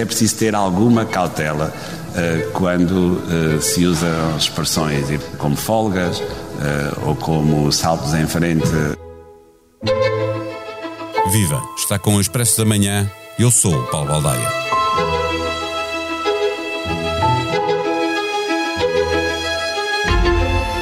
é preciso ter alguma cautela uh, quando uh, se usam expressões como folgas ou como saltos em frente. Viva! Está com o Expresso da Manhã. Eu sou o Paulo Baldaia.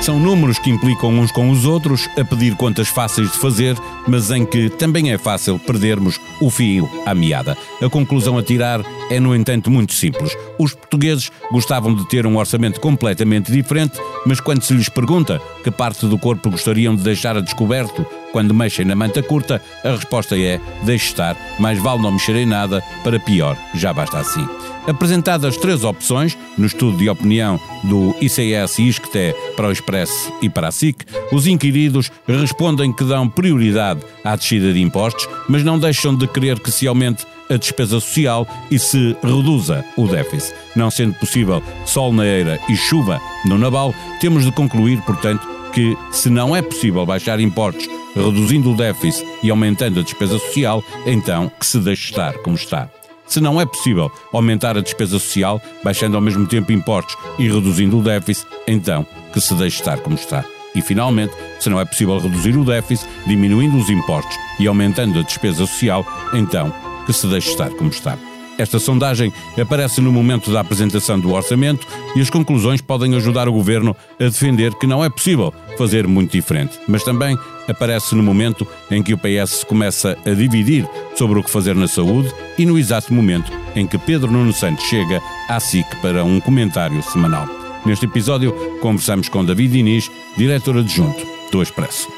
São números que implicam uns com os outros, a pedir contas fáceis de fazer, mas em que também é fácil perdermos o fio à meada. A conclusão a tirar é, no entanto, muito simples. Os portugueses gostavam de ter um orçamento completamente diferente, mas quando se lhes pergunta que parte do corpo gostariam de deixar a descoberto quando mexem na manta curta, a resposta é: deixe estar, mais vale não mexer em nada, para pior, já basta assim. Apresentadas três opções, no estudo de opinião do ICS e ISCTE para o Expresso e para a SIC, os inquiridos respondem que dão prioridade à descida de impostos, mas não deixam de querer que se aumente a despesa social e se reduza o déficit. Não sendo possível sol na eira e chuva no naval, temos de concluir, portanto, que se não é possível baixar impostos reduzindo o déficit e aumentando a despesa social, então que se deixe estar como está. Se não é possível aumentar a despesa social, baixando ao mesmo tempo impostos e reduzindo o déficit, então que se deixe estar como está. E, finalmente, se não é possível reduzir o déficit, diminuindo os impostos e aumentando a despesa social, então que se deixe estar como está. Esta sondagem aparece no momento da apresentação do orçamento e as conclusões podem ajudar o governo a defender que não é possível fazer muito diferente. Mas também aparece no momento em que o PS começa a dividir sobre o que fazer na saúde e no exato momento em que Pedro Nuno Santos chega à SIC para um comentário semanal. Neste episódio, conversamos com David Diniz, diretor adjunto do Expresso.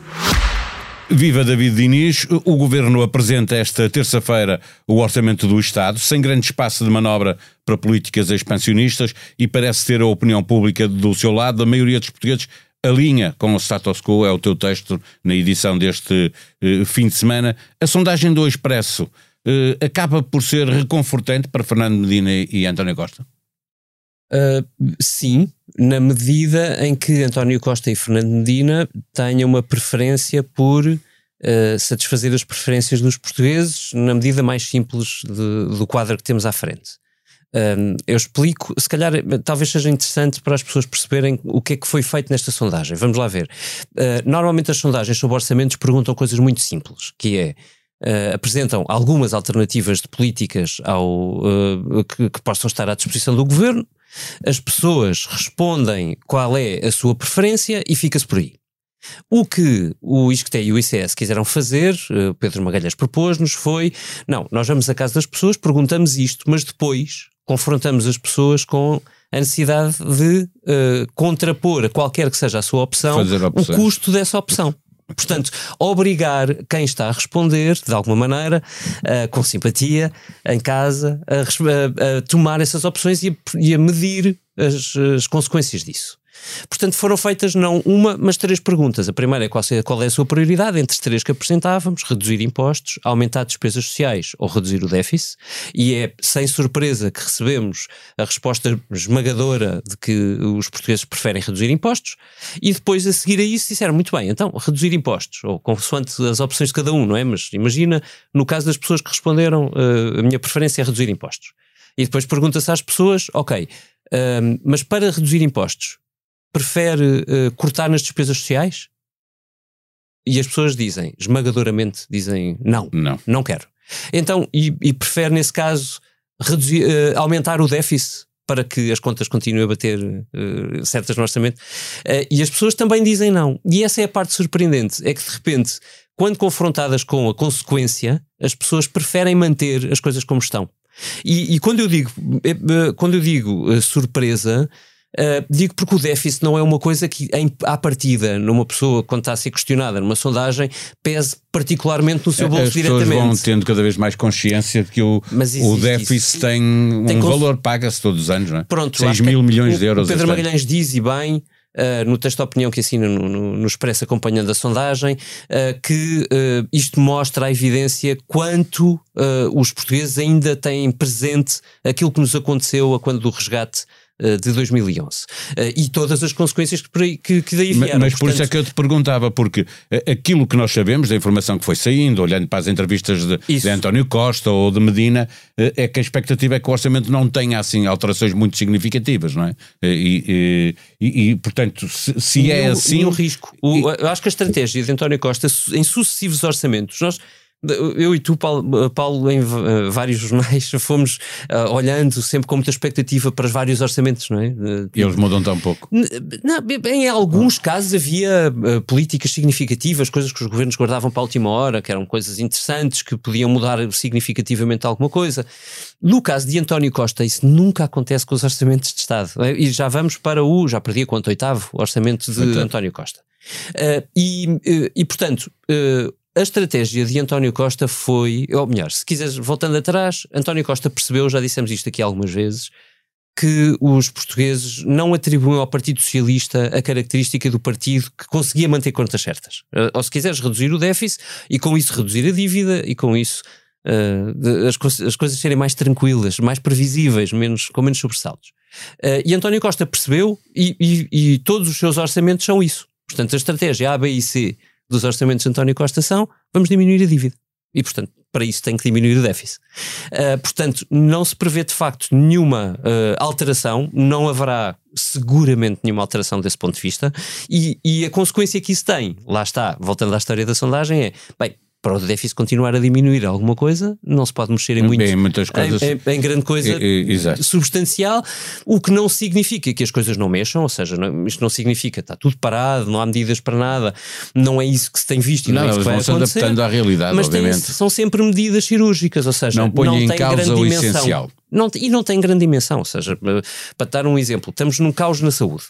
Viva David Diniz. O Governo apresenta esta terça-feira o Orçamento do Estado, sem grande espaço de manobra para políticas expansionistas e parece ter a opinião pública do seu lado. A maioria dos portugueses alinha com o status quo, é o teu texto na edição deste eh, fim de semana. A sondagem do Expresso eh, acaba por ser reconfortante para Fernando Medina e António Costa? Uh, sim, na medida em que António Costa e Fernando Medina tenham uma preferência por uh, satisfazer as preferências dos portugueses na medida mais simples de, do quadro que temos à frente. Um, eu explico, se calhar talvez seja interessante para as pessoas perceberem o que é que foi feito nesta sondagem. Vamos lá ver. Uh, normalmente as sondagens sobre orçamentos perguntam coisas muito simples, que é Uh, apresentam algumas alternativas de políticas ao, uh, que, que, possam estar à disposição do governo as pessoas respondem qual é a sua preferência e fica-se por aí. O que o ISCTE e o ICS quiseram fazer, uh, Pedro Magalhães propôs-nos, foi: não, nós vamos à casa das pessoas, perguntamos isto, mas depois confrontamos as pessoas com a necessidade de uh, contrapor a qualquer que seja a sua opção o custo dessa opção. Portanto, obrigar quem está a responder, de alguma maneira, uh, com simpatia, em casa, a, a, a tomar essas opções e a, e a medir as, as consequências disso. Portanto, foram feitas não uma, mas três perguntas. A primeira é qual, qual é a sua prioridade entre as três que apresentávamos: reduzir impostos, aumentar despesas sociais ou reduzir o déficit. E é sem surpresa que recebemos a resposta esmagadora de que os portugueses preferem reduzir impostos. E depois, a seguir a isso, disseram muito bem, então, reduzir impostos, ou consoante as opções de cada um, não é? Mas imagina, no caso das pessoas que responderam, uh, a minha preferência é reduzir impostos. E depois pergunta-se às pessoas, ok, uh, mas para reduzir impostos, prefere uh, cortar nas despesas sociais? E as pessoas dizem, esmagadoramente, dizem não, não, não quero. Então, e, e prefere nesse caso reduzir, uh, aumentar o déficit para que as contas continuem a bater uh, certas no orçamento. Uh, e as pessoas também dizem não. E essa é a parte surpreendente, é que de repente, quando confrontadas com a consequência, as pessoas preferem manter as coisas como estão. E, e quando eu digo, quando eu digo surpresa, Uh, digo porque o déficit não é uma coisa que, em, à partida, numa pessoa, quando está a ser questionada numa sondagem, pese particularmente no seu bolso As diretamente. As pessoas vão tendo cada vez mais consciência de que o, o déficit isso. tem, tem um valor, paga-se todos os anos, não é? Pronto, 6 mil milhões o, de euros. O Pedro Magalhães diz, e bem, Uh, no texto de opinião que assina no, no, no Expresso acompanhando a sondagem, uh, que uh, isto mostra a evidência quanto os portugueses ainda têm presente aquilo que nos aconteceu a quando do resgate eh, de 2011 eh, e todas as consequências que, que, que daí vieram. Mas, por Portanto, isso é que eu te perguntava, porque eh, aquilo que nós sabemos da informação que foi saindo, olhando para as entrevistas de, de António Costa ou de Medina, é que a expectativa é que o orçamento não tenha assim alterações muito significativas, não é? E, e, e portanto, se, se é o, assim. o risco. O, eu acho que a estratégia de António Costa em sucessivos orçamentos, nós eu e tu, Paulo, Paulo em vários jornais, fomos uh, olhando sempre com muita expectativa para os vários orçamentos, não é? Uh, e eles mudam tão pouco. Não, em alguns casos havia uh, políticas significativas, coisas que os governos guardavam para a última hora, que eram coisas interessantes, que podiam mudar significativamente alguma coisa. No caso de António Costa, isso nunca acontece com os orçamentos de Estado. E já vamos para o, já perdi a conta, oitavo orçamento de. António Costa. e, e, portanto a estratégia de António Costa foi, ou melhor, se quiseres, voltando atrás, António Costa percebeu, já dissemos isto aqui algumas vezes, que os portugueses não atribuem ao Partido Socialista a característica do partido que conseguia manter contas certas. Eh, ou se quiseres reduzir o déficit e com isso reduzir a dívida e com isso uh, as, co as, coisas serem mais tranquilas, mais previsíveis, menos, com menos sobressaltos. Uh, e António Costa percebeu e, e, e todos os seus orçamentos são isso. Portanto, a estratégia A, B e C dos orçamentos de António Costa são vamos diminuir a dívida. E, portanto, para isso tem que diminuir o déficit. Uh, portanto, não se prevê de facto nenhuma uh, alteração, não haverá seguramente nenhuma alteração desse ponto de vista, e, e a consequência que isso tem, lá está, voltando à história da sondagem, é bem, para o déficit continuar a diminuir alguma coisa, não se pode mexer em, muito, em muitas coisas. Em, em, em grande coisa substancial, o que não significa que as coisas não mexam, ou seja, não, isto não significa está tudo parado, não há medidas para nada, não é isso que se tem visto e não, não é isso que vai acontecer. se adaptando à realidade, mas obviamente. Tem, são sempre medidas cirúrgicas, ou seja, não, não em tem causa grande o dimensão. essencial. Não, e não tem grande dimensão, ou seja, para dar um exemplo, estamos num caos na saúde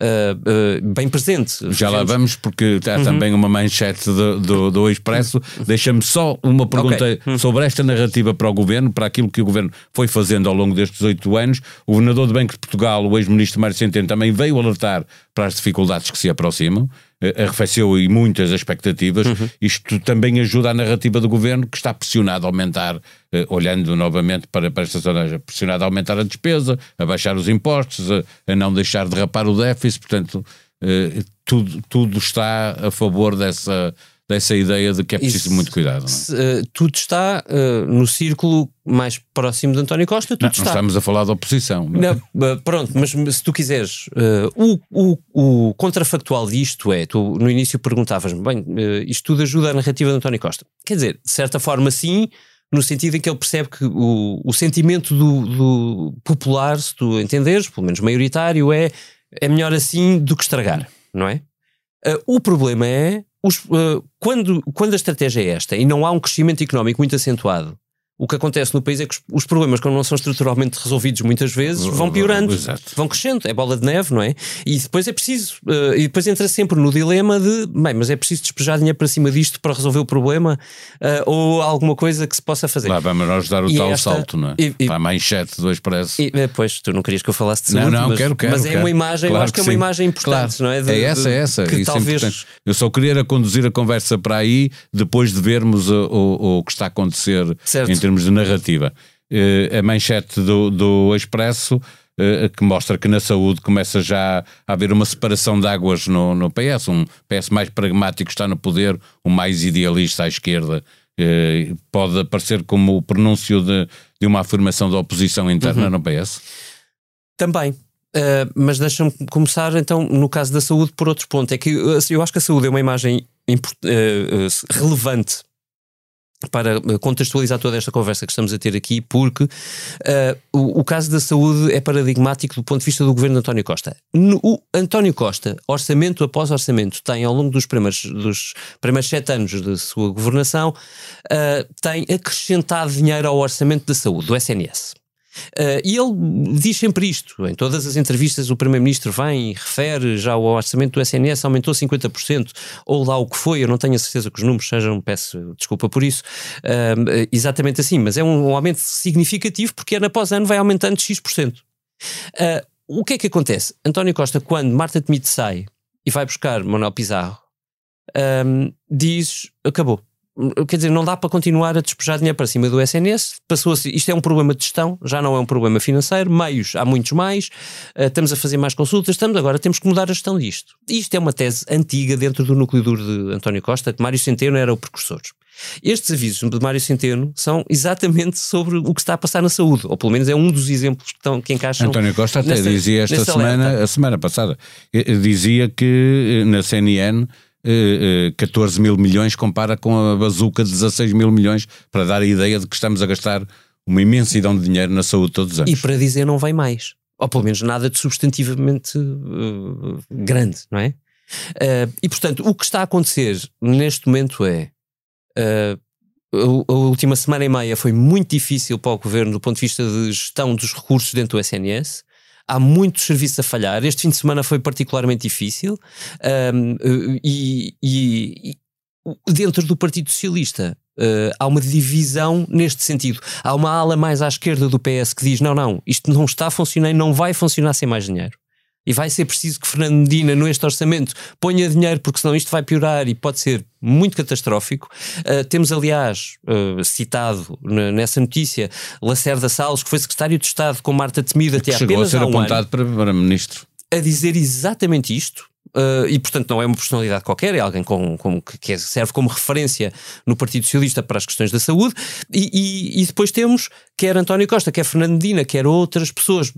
uh, bem presente. Já lá vamos, porque há uhum. também uma manchete do, do, do Expresso. Deixa-me só uma pergunta okay. uhum. sobre esta narrativa para o governo, para aquilo que o governo foi fazendo ao longo destes oito anos. O governador do Banco de Portugal, o ex-ministro Mário Centeno, também veio alertar para as dificuldades que se aproximam. Eh, arrefeceu e muitas expectativas. Uhum. Isto também ajuda a narrativa do governo, que está pressionado a aumentar, eh, olhando novamente para, para esta zona, pressionado a aumentar a despesa, a baixar os impostos, a, a não deixar derrapar o déficit. Portanto, eh, tudo, tudo está a favor dessa dessa ideia de que é preciso Isso, muito cuidado. É? uh, tudo está uh, no círculo mais próximo de António Costa, tudo não, está. Não estamos a falar da oposição. Não? É? não uh, pronto, mas se tu quiseres, o, o, o, contrafactual disto é, tu no início perguntavas-me, bem, isto tudo ajuda a narrativa de António Costa. Quer dizer, de certa forma sim, no sentido em que ele percebe que o, o sentimento do, do popular, se tu entenderes, pelo menos maioritário, é, é melhor assim do que estragar, não é? o problema é os, uh, quando, quando a estratégia é esta e não há um crescimento económico muito acentuado, o que acontece no país é que os, problemas, quando não são estruturalmente resolvidos muitas vezes, vão piorando, Exato. vão crescendo, é bola de neve, não é? E depois é preciso, uh, e depois entra sempre no dilema de, bem, mas é preciso despejar dinheiro para cima disto para resolver o problema uh, ou alguma coisa que se possa fazer. Lá vamos nós dar o e tal esta, salto, não é? E, e, para a manchete do Expresso. E, pois, tu não querias que eu falasse de saúde, não, não, mas, quero, quero, mas é quero. uma imagem, claro eu acho que, é uma imagem importante, claro. não é? De, é essa, é essa. Que Isso é talvez... É eu só queria conduzir a conversa para aí depois de vermos o, o, o que está a acontecer certo. em termos de narrativa. Eh, a manchete do, do Expresso eh, que mostra que na saúde começa já a haver uma separação de águas no, no PS. Um PS mais pragmático está no poder, um mais idealista à esquerda. Eh, pode aparecer como o pronúncio de, de uma afirmação da oposição interna uhum. no PS? Também. Uh, mas deixa-me começar então no caso da saúde por outro ponto. É que eu acho que a saúde é uma imagem uh, relevante para eh, contextualizar toda esta conversa que estamos a ter aqui, porque uh, o, o, caso da saúde é paradigmático do ponto de vista do governo de António Costa. No, o António Costa, orçamento após orçamento, tem ao longo dos primeiros, dos primeiros sete anos de sua governação, uh, tem acrescentado dinheiro ao orçamento da saúde, do SNS. Uh, e ele diz sempre isto, em todas as entrevistas o Primeiro-Ministro vem e refere já o orçamento do SNS aumentou 50%, ou lá o que foi, eu não tenho a certeza que os números sejam, peço desculpa por isso, uh, exatamente assim, mas é um, um, aumento significativo porque ano após ano vai aumentando X%. Uh, o que é que acontece? António Costa, quando Marta Temido sai e vai buscar Manuel Pizarro, um, diz: acabou. Quer dizer, não dá para continuar a despejar dinheiro para cima do SNS. Passou -se, isto é um problema de gestão, já não é um problema financeiro. Meios, há muitos mais. Uh, estamos a fazer mais consultas. Estamos agora, temos que mudar a gestão disto. Isto é uma tese antiga dentro do núcleo duro de António Costa, que Mário Centeno era o precursor. Estes avisos de Mário Centeno são exatamente sobre o que está a passar na saúde, ou pelo menos é um dos exemplos que, estão, que encaixam. António Costa até nessa, dizia esta semana, a semana passada, eh, eh, dizia que eh, na CNN 14 mil milhões compara com a bazuca de 16 mil milhões, para dar a ideia de que estamos a gastar uma imensidão de dinheiro na saúde todos os anos. E para dizer não vai mais. Ou pelo menos nada de substantivamente uh, grande, não é? Uh, e portanto, o que está a acontecer neste momento é Uh, a última semana e meia foi muito difícil para o governo do ponto de vista de gestão dos recursos dentro do SNS. Há muitos serviços a falhar. Este fim de semana foi particularmente difícil. Um, e, e, e, dentro do Partido Socialista uh, há uma divisão neste sentido. Há uma ala mais à esquerda do PS que diz: não, não, isto não está a funcionar e não vai funcionar sem mais dinheiro. E vai ser preciso que Fernando Medina, neste orçamento, ponha dinheiro, porque senão isto vai piorar e pode ser muito catastrófico. Uh, temos, aliás, uh, citado nessa notícia Lacerda Salles, que foi secretário de Estado com Marta Temido até Chegou apenas a ser um apontado para, para ministro. A dizer exatamente isto. Uh, e portanto não é uma personalidade qualquer, é alguém com, com, que serve como referência no Partido Socialista para as questões da saúde, e, e, e depois temos quer António Costa, quer Fernando Medina, quer outras pessoas,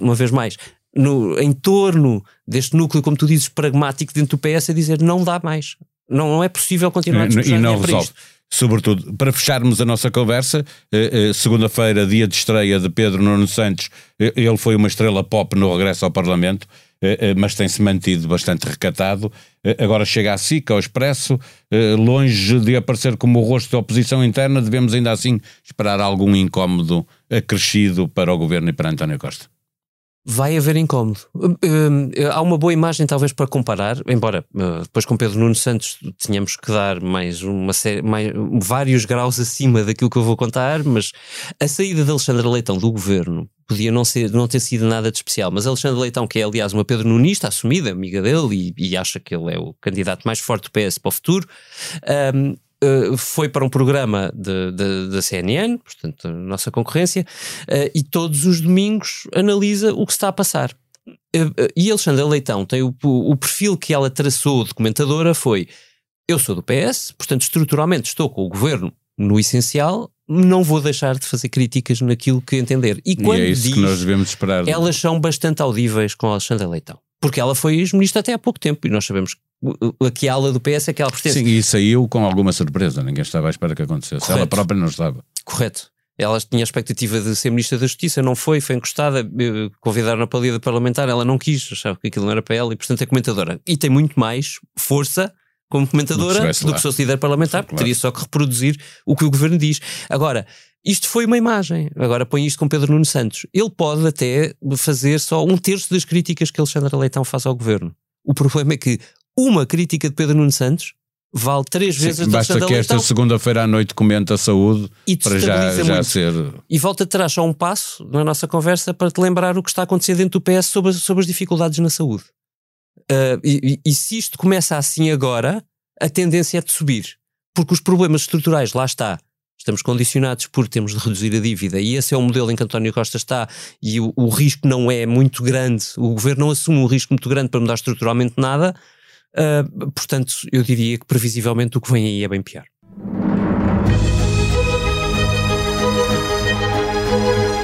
uma vez mais, no, em torno deste núcleo, como tu dizes, pragmático dentro do PS, a dizer não dá mais. Não, não é possível continuar a discutir. E não resolve. Sobretudo, para fecharmos a nossa conversa, eh, eh, segunda-feira, dia de estreia de Pedro Nuno Santos, eh, ele foi uma estrela pop no regresso ao Parlamento, mas tem-se mantido bastante recatado. Agora chega à SIC, ao Expresso, longe de aparecer como o rosto da oposição interna, devemos ainda assim esperar algum incómodo acrescido para o governo e para António Costa vai haver incómodo. Uh, uh, há uma boa imagem, talvez, para comparar, embora uh, depois com Pedro Nuno Santos tínhamos que dar mais uma série, mais, vários graus acima daquilo que eu vou contar, mas a saída de Alexandre Leitão do governo podia não, ser, não ter sido nada de especial, mas Alexandre Leitão, que é aliás uma Pedro Nunista assumida, amiga dele, e, e acha que ele é o candidato mais forte do PS para o futuro, um, Uh, foi para um programa da CNN, portanto, a nossa concorrência, uh, e todos os domingos analisa o que está a passar. Uh, e Alexandra Leitão tem o, o, perfil que ela traçou de comentadora foi: eu sou do PS, portanto, estruturalmente estou com o governo no essencial, não vou deixar de fazer críticas naquilo que entender. E, quando e é isso diz, que nós devemos esperar. Elas são bastante audíveis com a Alexandra Leitão. Porque ela foi ex-ministra até há pouco tempo e nós sabemos que a ala do PS é que ela pertence. Sim, e saiu com alguma surpresa, ninguém estava à espera que acontecesse. Correto. Ela própria não estava. Correto. Ela tinha a expectativa de ser Ministra da Justiça, não foi, foi encostada, eh, convidaram-na para a lida parlamentar, ela não quis, achava que aquilo não era para ela e, portanto, é comentadora. E tem muito mais força como comentadora do que se fosse líder parlamentar, porque teria só que reproduzir o que o governo diz. Agora, isto foi uma imagem. Agora põe isto com Pedro Nuno Santos. Ele pode até fazer só um terço das críticas que Alexandre Leitão faz ao governo. O problema é que uma crítica de Pedro Nuno Santos vale três vezes Sim, a Basta que esta segunda-feira à noite comente a saúde e para já, já ser. E volta atrás só um passo na nossa conversa para te lembrar o que está a acontecer dentro do PS sobre, sobre as dificuldades na saúde. Uh, e, e, se isto começa assim agora, a tendência é de subir. Porque os problemas estruturais, lá está, estamos condicionados por termos de reduzir a dívida e esse é o modelo em que António Costa está e o, o risco não é muito grande, o governo não assume um risco muito grande para mudar estruturalmente nada, uh, portanto eu diria que previsivelmente o que vem aí é bem pior.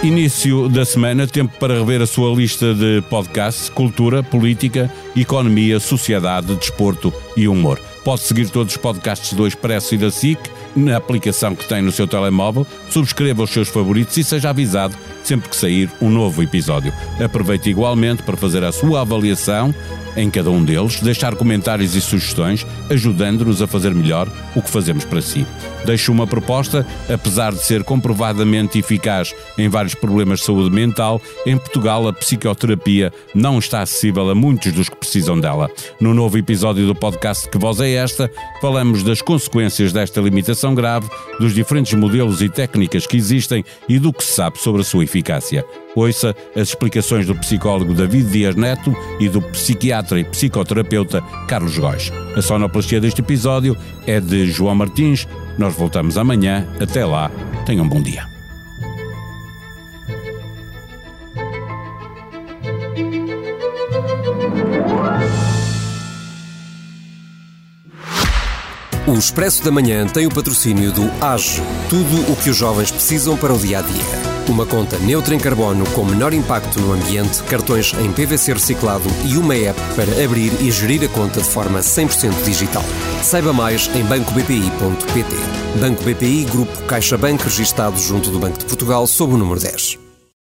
Início da semana, tempo para rever a sua lista de podcasts, cultura, política, economia, sociedade, desporto e humor. Pode seguir todos os podcasts do Expresso e da SIC na aplicação que tem no seu telemóvel, subscreva os seus favoritos e seja avisado sempre que sair um novo episódio. Aproveite igualmente para fazer a sua avaliação em cada um deles, deixar comentários e sugestões, ajudando-nos a fazer melhor o que fazemos para si. Deixo uma proposta, apesar de ser comprovadamente eficaz em vários problemas de saúde mental, em Portugal a psicoterapia não está acessível a muitos dos que precisam dela. No novo episódio do podcast Que Voz é Esta, falamos das consequências desta limitação grave, dos diferentes modelos e técnicas que existem e do que se sabe sobre a sua eficácia. Ouça as explicações do psicólogo David Dias Neto e do psiquiatra e psicoterapeuta Carlos Góis. A sonoplastia deste episódio é de João Martins. Nós voltamos amanhã. Até lá. Tenham um bom dia. O Expresso da Manhã tem o patrocínio do AGE, tudo o que os jovens precisam para o dia a dia. Uma conta neutra em carbono com menor impacto no ambiente, cartões em PVC reciclado e uma app para abrir e gerir a conta de forma 100% digital. Saiba mais em bancobpi.pt. Banco BPI, Grupo CaixaBank, registado junto do Banco de Portugal, sob o número 10.